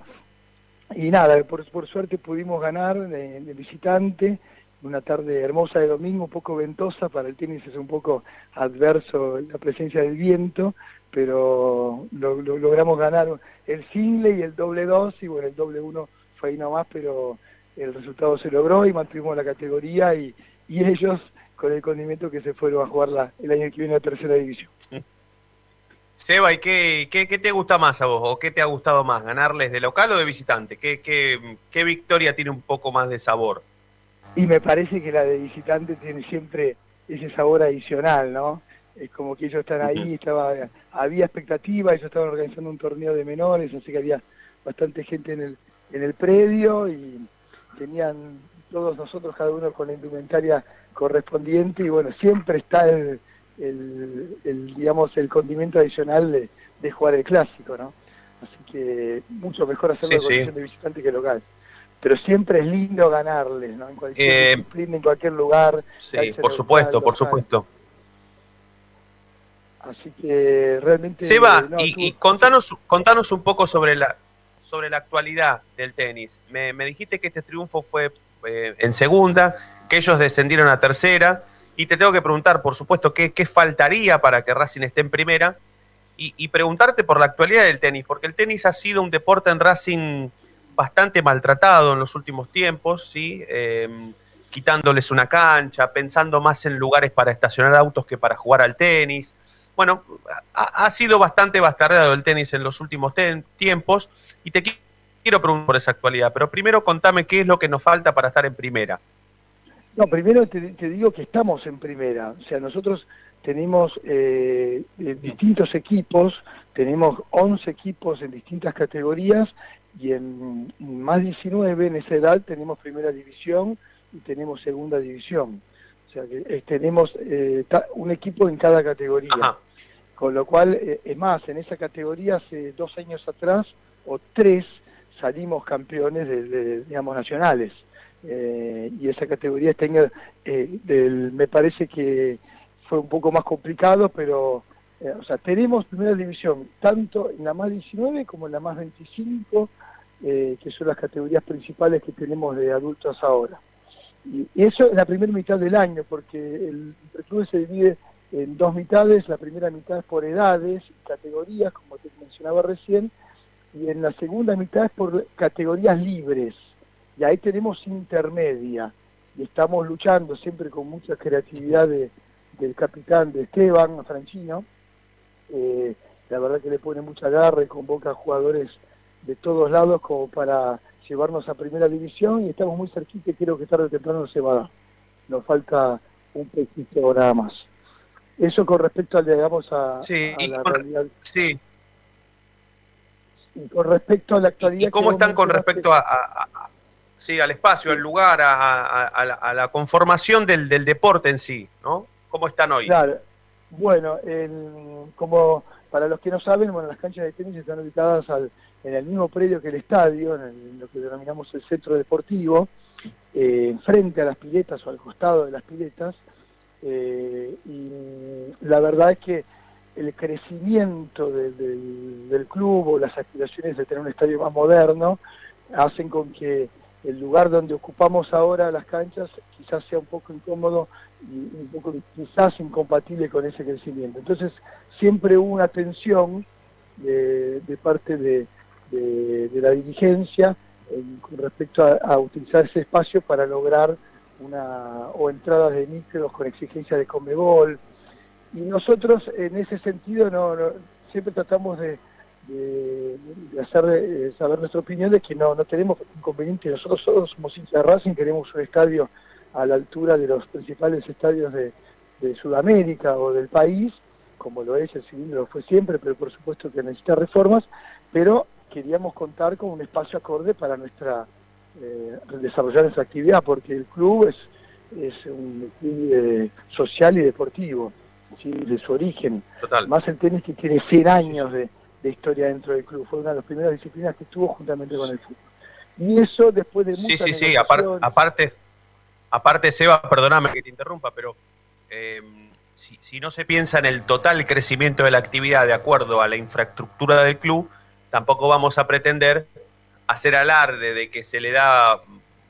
Y nada, por, por suerte pudimos ganar de, de visitante, una tarde hermosa de domingo, un poco ventosa, para el tenis es un poco adverso la presencia del viento, pero lo, lo- logramos ganar el single y el doble dos, y bueno, el doble uno fue ahí nomás, pero el resultado se logró y mantuvimos la categoría y, y ellos con el condimento que se fueron a jugar la, el año que viene a tercera división. Seba, ¿y qué, qué, qué te gusta más a vos? ¿O qué te ha gustado más? ¿Ganarles de local o de visitante? ¿Qué, qué, qué victoria tiene un poco más de sabor? Y me parece que la de visitante tiene siempre ese sabor adicional, ¿no? Es como que ellos están ahí, estaba, había expectativa, ellos estaban organizando un torneo de menores, así que había bastante gente en el, en el predio y tenían todos nosotros, cada uno con la indumentaria correspondiente, y bueno, siempre está el, el, el, digamos, el condimento adicional de, de jugar el clásico, ¿no? Así que mucho mejor hacerlo Sí, en sí. de visitante que local. Pero siempre es lindo ganarles, ¿no? En cualquier Eh, disciplina, en cualquier lugar. Sí, por supuesto, por supuesto. Así que realmente... Seba, no, y, contanos, contanos un poco sobre la, sobre la actualidad del tenis. Me, me dijiste que este triunfo fue eh, en segunda, que ellos descendieron a tercera, y te tengo que preguntar, por supuesto, qué, qué faltaría para que Racing esté en primera, y, y preguntarte por la actualidad del tenis, porque el tenis ha sido un deporte en Racing bastante maltratado en los últimos tiempos, ¿sí? Eh, quitándoles una cancha, pensando más en lugares para estacionar autos que para jugar al tenis. Bueno, ha, ha sido bastante bastardeado el tenis en los últimos tiempos y te qui- quiero preguntar por esa actualidad, pero primero contame qué es lo que nos falta para estar en primera. No, primero te, te digo que estamos en primera. O sea, nosotros tenemos eh, eh, distintos equipos, tenemos 11 equipos en distintas categorías y en, más 19 en esa edad tenemos primera división y tenemos segunda división. O sea, que eh, tenemos eh, ta- un equipo en cada categoría. Con lo cual, eh, es más, en esa categoría hace dos años atrás o tres salimos campeones de, de, digamos, nacionales. Eh, y esa categoría tenga, eh, del, me parece que fue un poco más complicado, pero, o sea, tenemos primera división tanto en la más 19 como en la más 25, eh, que son las categorías principales que tenemos de adultos ahora. Y eso es la primera mitad del año, porque el club se divide en dos mitades, la primera mitad es por edades y categorías, como te mencionaba recién, y en la segunda mitad es por categorías libres, y ahí tenemos intermedia, y estamos luchando siempre con mucha creatividad de- del capitán de Esteban, Franchino, eh, la verdad que le pone mucha garra y convoca jugadores de todos lados como para llevarnos a primera división y estamos muy cerquita y creo que tarde o temprano se va a dar. Nos falta un poquito nada más. Eso con respecto al, digamos, a, Sí, a la con- realidad. Sí, Y con respecto a la actualidad... ¿y cómo están con respecto a, a- a- sí, al espacio, al lugar, a, la, la conformación del, del deporte en sí, ¿no? ¿Cómo están hoy? Claro. Bueno, el- como para los que no saben, bueno, las canchas de tenis están ubicadas al- en el mismo predio que el estadio, en, lo que denominamos el centro deportivo, eh, frente a las piletas o al costado de las piletas. eh, y la verdad es que el crecimiento de- del, club o las aspiraciones de tener un estadio más moderno hacen con que el lugar donde ocupamos ahora las canchas quizás sea un poco incómodo y un poco quizás incompatible con ese crecimiento. Entonces siempre hubo una tensión de parte de, de- la dirigencia en- con respecto a, utilizar ese espacio para lograr una o entradas de micros con exigencia de Comebol y nosotros en ese sentido no, siempre tratamos de, hacer saber nuestra opinión de que no, no tenemos inconveniente. Nosotros todos somos hinchas de Racing, queremos un estadio a la altura de los principales estadios de, de Sudamérica o del país, como lo es el civil, lo fue siempre, pero por supuesto que necesita reformas, pero queríamos contar con un espacio acorde para nuestra eh, desarrollar nuestra actividad, porque el club es, es un club eh, social y deportivo, ¿sí? de su origen. Total. Más el tenis que tiene 100 años de, de historia dentro del club, fue una de las primeras disciplinas que tuvo juntamente con el fútbol. Y eso después de Sí, sí, sí, apar- negociaciones- aparte, aparte, Seba, perdóname que te interrumpa, pero eh, si, si no se piensa en el total crecimiento de la actividad de acuerdo a la infraestructura del club, tampoco vamos a pretender hacer alarde de que se le da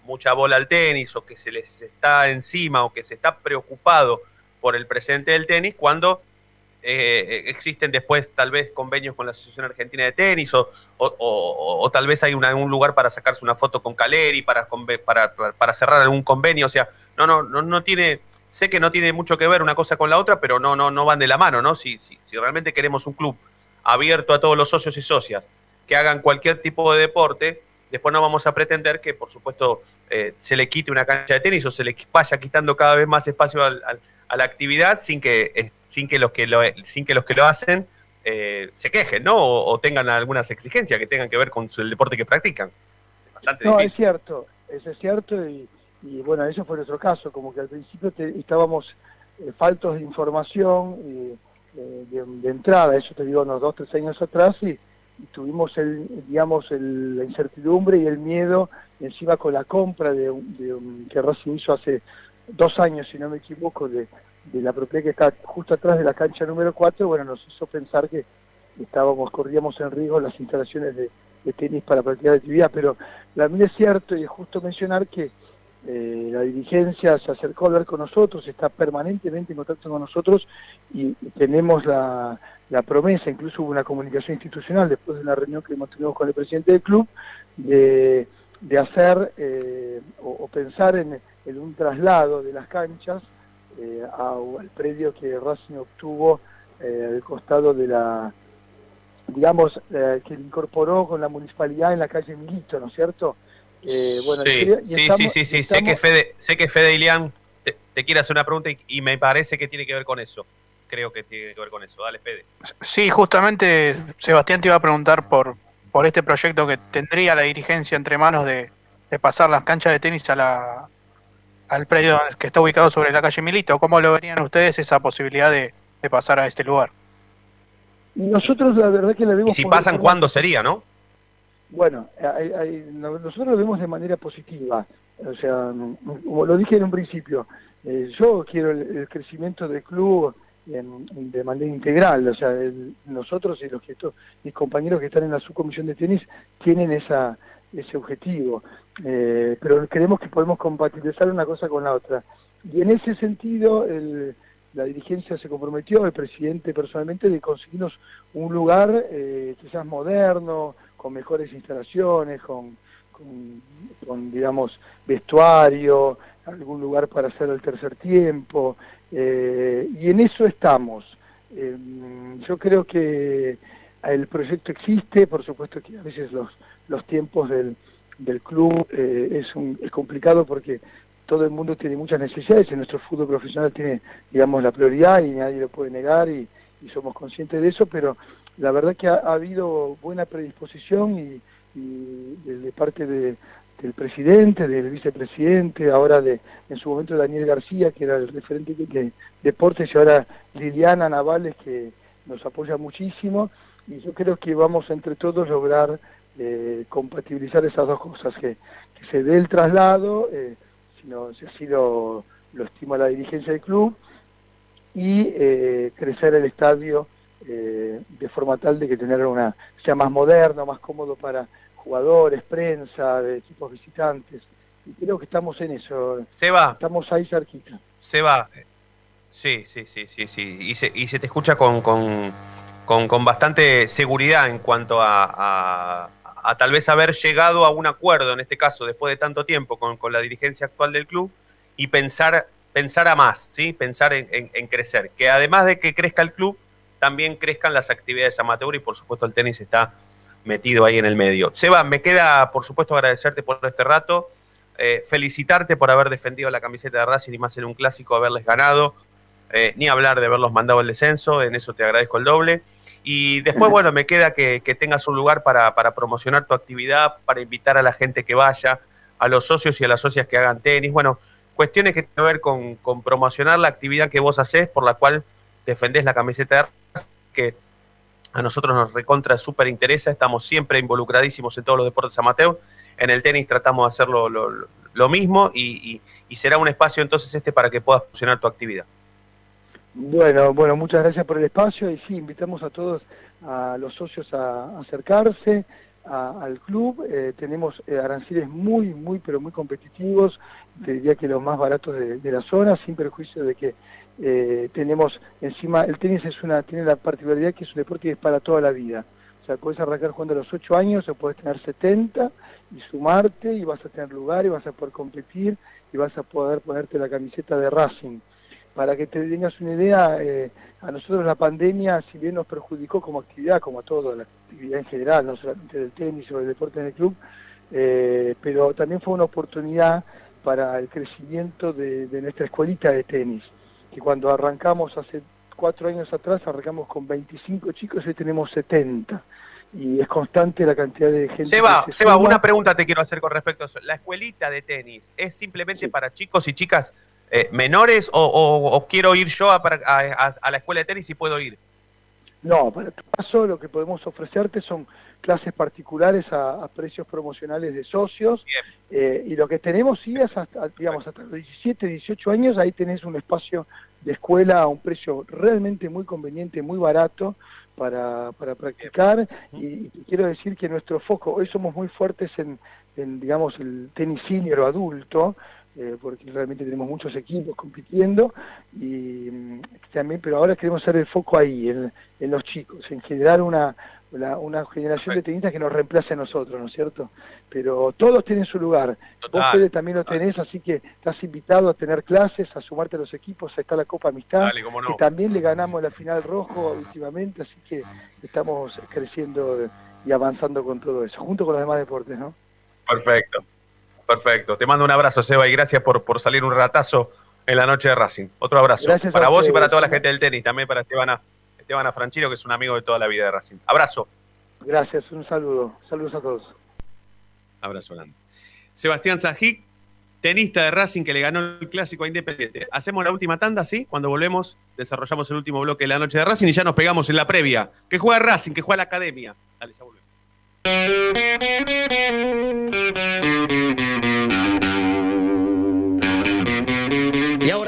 mucha bola al tenis o que se les está encima o que se está preocupado por el presente del tenis cuando eh, existen después tal vez convenios con la Asociación Argentina de Tenis o, o- tal vez hay una- un lugar para sacarse una foto con Caleri, para, para- para cerrar algún convenio, o sea, no, no, no, no tiene, sé que no tiene mucho que ver una cosa con la otra, pero no, no, no van de la mano, ¿no? Si, si, si realmente queremos un club abierto a todos los socios y socias que hagan cualquier tipo de deporte, después no vamos a pretender que, por supuesto, eh, se le quite una cancha de tenis o se le vaya quitando cada vez más espacio al- al- a la actividad sin que, eh, sin que los que lo, sin que los que lo hacen eh, se quejen, ¿no? O, o tengan algunas exigencias que tengan que ver con el deporte que practican. Bastante No, difícil. es cierto, eso es cierto y, y bueno, eso fue nuestro caso, como que al principio te- estábamos eh, faltos de información y, de, de entrada, eso te digo unos dos, tres años atrás y, tuvimos el, digamos, el- la incertidumbre y el miedo encima con la compra de, de un- que Racing hizo hace dos años, si no me equivoco, de, de la propiedad que está justo atrás de la cancha número 4, bueno, nos hizo pensar que estábamos, corríamos en riesgo las instalaciones de, de tenis para practicar actividad, pero también es cierto y es justo mencionar que eh, la dirigencia se acercó a hablar con nosotros, está permanentemente en contacto con nosotros y, tenemos la, promesa, incluso hubo una comunicación institucional después de una reunión que mantuvimos con el presidente del club, de, de hacer eh, o, pensar en, un traslado de las canchas eh, al predio que Racing obtuvo eh, al costado de la, digamos, eh, que incorporó con la municipalidad en la calle Milito, ¿no es cierto? Eh, bueno, sí, y- y sí, estamos- sí, sí, sé que Fede, sé que Fede Ilián te, te quiere hacer una pregunta y, y me parece que tiene que ver con eso. Creo que tiene que ver con eso. Dale, Fede. Sí, justamente Sebastián te iba a preguntar por, por este proyecto que tendría la dirigencia entre manos de, de pasar las canchas de tenis a la, al predio que está ubicado sobre la calle Milito. ¿Cómo lo verían ustedes esa posibilidad de, de pasar a este lugar? Y nosotros la verdad que la Y vemos... si pasan, ¿cuándo sería, no? Bueno, hay- hay- no- nosotros lo vemos de manera positiva. O sea, como lo dije en un principio, eh, yo quiero el, el crecimiento del club en- de manera integral. O sea, el- nosotros y los que to- mis compañeros que están en la subcomisión de tenis tienen esa ese objetivo. Eh, pero creemos que podemos compatibilizar una cosa con la otra. Y en ese sentido, el- la dirigencia se comprometió, el presidente personalmente, de conseguirnos un lugar eh, quizás moderno, con mejores instalaciones, con, con, digamos, vestuario, algún lugar para hacer el tercer tiempo, eh, y en eso estamos. Eh, yo creo que el proyecto existe, por supuesto que a veces los, los tiempos del, del club eh, es, un, es complicado porque todo el mundo tiene muchas necesidades y nuestro fútbol profesional tiene, digamos, la prioridad y nadie lo puede negar y somos conscientes de eso, pero la verdad que ha, ha habido buena predisposición y, y de, parte de, del presidente, del vicepresidente, ahora de en su momento Daniel García, que era el referente de, de deportes, y ahora Liliana Navales, que nos apoya muchísimo, y yo creo que vamos entre todos lograr eh, compatibilizar esas dos cosas, que, se dé el traslado, eh, sino si así lo, lo estima la dirigencia del club, y eh, crecer el estadio eh, de forma tal de que tener una sea más moderno, más cómodo para jugadores, prensa, de equipos visitantes. Y creo que estamos en eso. Seba. Estamos ahí cerquita. Seba. Sí, sí, sí, sí, sí. Y se, y se te escucha con, con, con, con bastante seguridad en cuanto a, a, a tal vez haber llegado a un acuerdo, en este caso, después de tanto tiempo, con, con la dirigencia actual del club, y pensar, pensar a más, ¿sí? Pensar en, en- en crecer. Que además de que crezca el club, también crezcan las actividades amateur y por supuesto el tenis está metido ahí en el medio. Seba, me queda por supuesto agradecerte por este rato, eh, felicitarte por haber defendido la camiseta de Racing y más en un clásico haberles ganado, eh, ni hablar de haberlos mandado al descenso, en eso te agradezco el doble. Y después, bueno, me queda que, que tengas un lugar para, para promocionar tu actividad, para invitar a la gente que vaya, a los socios y a las socias que hagan tenis. Bueno, cuestiones que tienen que ver con, con promocionar la actividad que vos haces, por la cual defendés la camiseta de Racing, que a nosotros nos recontra súper interesa, estamos siempre involucradísimos en todos los deportes amateur. En el tenis tratamos de hacer lo, mismo y, será un espacio entonces este para que puedas funcionar tu actividad. Bueno, bueno, muchas gracias por el espacio y sí, invitamos a todos, a los socios a, acercarse al club. Eh, tenemos eh, aranceles muy, muy, pero muy competitivos, te diría que los más baratos de la zona, sin perjuicio de que eh, tenemos encima, el tenis es una, tiene la particularidad que es un deporte que es para toda la vida. O sea, puedes arrancar jugando a los 8 años o puedes tener 70 y sumarte y vas a tener lugar y vas a poder competir y vas a poder ponerte la camiseta de Racing. Para que te tengas una idea, eh, a nosotros la pandemia, si bien nos perjudicó como actividad, como a toda la actividad en general, no solamente del tenis o del deporte en el club, eh, pero también fue una oportunidad para el crecimiento de, de nuestra escuelita de tenis, que cuando arrancamos hace cuatro años atrás, arrancamos con 25 chicos y tenemos 70. Y es constante la cantidad de gente. Seba, que se Seba, suma. una pregunta te quiero hacer con respecto a eso. ¿La escuelita de tenis es simplemente para chicos y chicas eh, menores o, o- o quiero ir yo a- a- a la escuela de tenis y puedo ir? No, para tu caso lo que podemos ofrecerte son clases particulares a, a precios promocionales de socios. Eh, y lo que tenemos sí es hasta, digamos, hasta los 17, 18 años, ahí tenés un espacio de escuela a un precio realmente muy conveniente, muy barato para, para practicar. Y, y quiero decir que nuestro foco, hoy somos muy fuertes en, en, digamos, el tenis senior o adulto, eh, porque realmente tenemos muchos equipos compitiendo y mm, también, pero ahora queremos hacer el foco ahí, en, en los chicos, en generar una, una, una generación de tenistas que nos reemplace a nosotros, ¿no es cierto? Pero todos tienen su lugar. Vos, Fede, también lo tenés, así que estás invitado a tener clases, a sumarte a los equipos, ahí está la Copa Amistad, Dale, cómo no. que también le ganamos la final rojo últimamente, así que estamos creciendo y avanzando con todo eso, junto con los demás deportes, ¿no? Perfecto. Perfecto. Te mando un abrazo, Seba, y gracias por, por salir un ratazo en la noche de Racing. Otro abrazo. Gracias para vos y para toda la gente del tenis, también para Esteban, Esteban Franchino, que es un amigo de toda la vida de Racing. Abrazo. Gracias, un saludo. Saludos a todos. Abrazo grande. Sebastián Sajic, tenista de Racing que le ganó el clásico a Independiente. Hacemos la última tanda, ¿sí? Cuando volvemos, desarrollamos el último bloque de la noche de Racing y ya nos pegamos en la previa. Que juega Racing, que juega la academia. Dale, ya volvemos.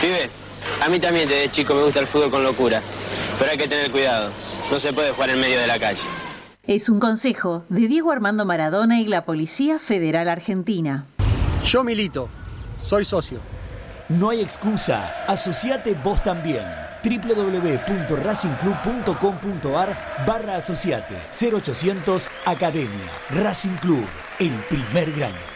Pibe, a mí también desde chico me gusta el fútbol con locura. Pero hay que tener cuidado. No se puede jugar en medio de la calle. Es un consejo de Diego Armando Maradona y la Policía Federal Argentina. Yo milito. Soy socio. No hay excusa. Asociate vos también. www.racingclub.com.ar barra asociate 0800 Academia Racing Club, el primer grande.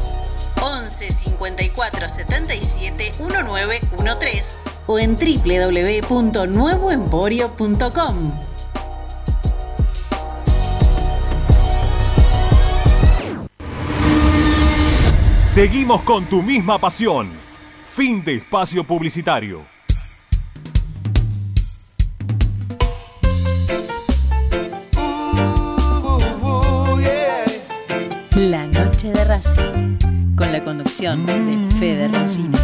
54 77 1913 o en www.nuevoemporio.com. Seguimos con tu misma pasión. Fin de espacio publicitario. La noche de Racing, con la conducción de Fede Roncino.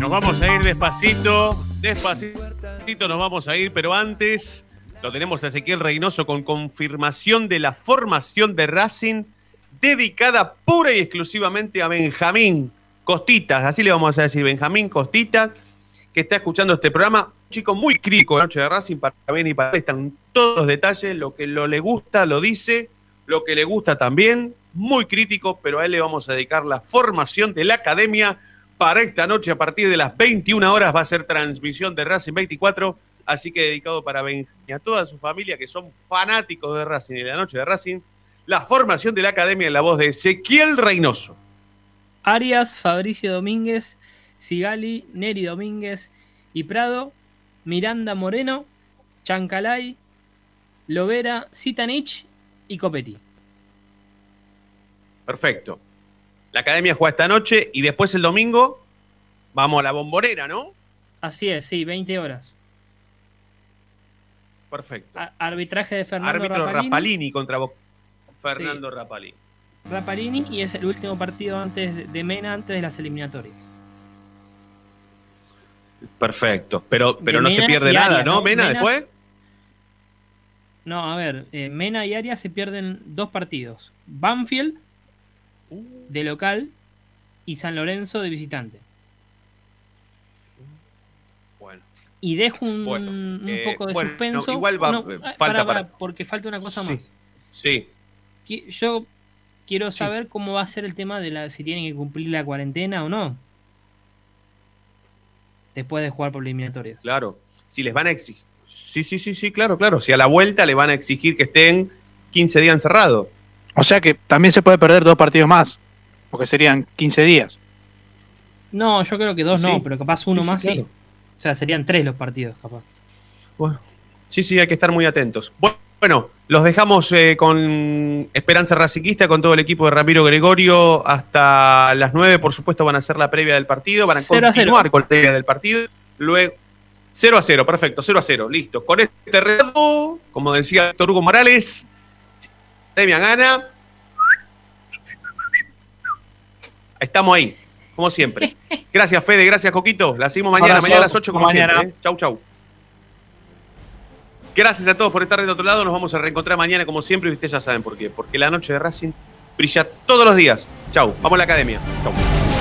Nos vamos a ir despacito, despacito nos vamos a ir, pero antes lo tenemos a Ezequiel Reynoso con confirmación de la formación de Racing dedicada pura y exclusivamente a Benjamín Costitas, así le vamos a decir, Benjamín Costitas, que está escuchando este programa. Un chico muy crítico Noche de Racing, para bien y para están todos los detalles, lo que lo le gusta lo dice, lo que le gusta también, muy crítico, pero a él le vamos a dedicar la formación de la academia para esta noche a partir de las 21 horas va a ser transmisión de Racing 24, así que dedicado para Benjamín y a toda su familia que son fanáticos de Racing y la noche de Racing, la formación de la academia en la voz de Ezequiel Reynoso. Arias, Fabricio Domínguez, Sigali, Neri Domínguez y Prado, Miranda Moreno, Chancalay, Lovera, Sitanich y Copetti. Perfecto. La academia juega esta noche y después el domingo vamos a la bombonera, ¿no? Así es, sí, 20 horas. Perfecto. A- arbitraje de Fernando Árbitro Rapalini. Rapalini contra Bo- Fernando Rapalini. Rapalini y es el último partido antes de- Mena, antes de las eliminatorias. Perfecto. Pero, pero De no se pierde nada, Arias, ¿no? ¿no? Mena, Mena- después. No, a ver, eh, Mena y Arias se pierden dos partidos. Banfield de local y San Lorenzo de visitante. Bueno. Y dejo un, Bueno, un eh, poco de bueno, suspenso. no, igual va- No, eh, ah, falta para- porque falta una cosa Sí. más. Sí. Yo quiero saber cómo va a ser el tema de la si tienen que cumplir la cuarentena o no. Después de jugar por eliminatorias. Claro. Si les van a exigir. Sí, sí, sí, sí, claro, claro. Si a la vuelta le van a exigir que estén 15 días encerrados. O sea que también se puede perder dos partidos más, porque serían 15 días. No, yo creo que dos Sí. no, pero capaz uno Sí, sí, más sí. claro. O sea, serían tres los partidos, capaz. Sí, sí, hay que estar muy atentos. Bueno, los dejamos eh, con Esperanza Raciquista, con todo el equipo de Ramiro Gregorio. Hasta las 9, por supuesto, van a hacer la previa del partido. Van a Cero a cero. continuar con la previa del partido. Luego, 0 a 0, perfecto, 0 a 0, listo. Con este reto, como decía Héctor Hugo Morales, Demian gana. Estamos ahí, como siempre. Gracias, Fede, gracias, Coquito. La seguimos mañana, mañana a las 8, como mañana. siempre. ¿eh? Chau, chau. Gracias a todos por estar del otro lado. Nos vamos a reencontrar mañana, como siempre, y ustedes ya saben por qué. Porque la noche de Racing brilla todos los días. Chau, vamos a la academia. Chau.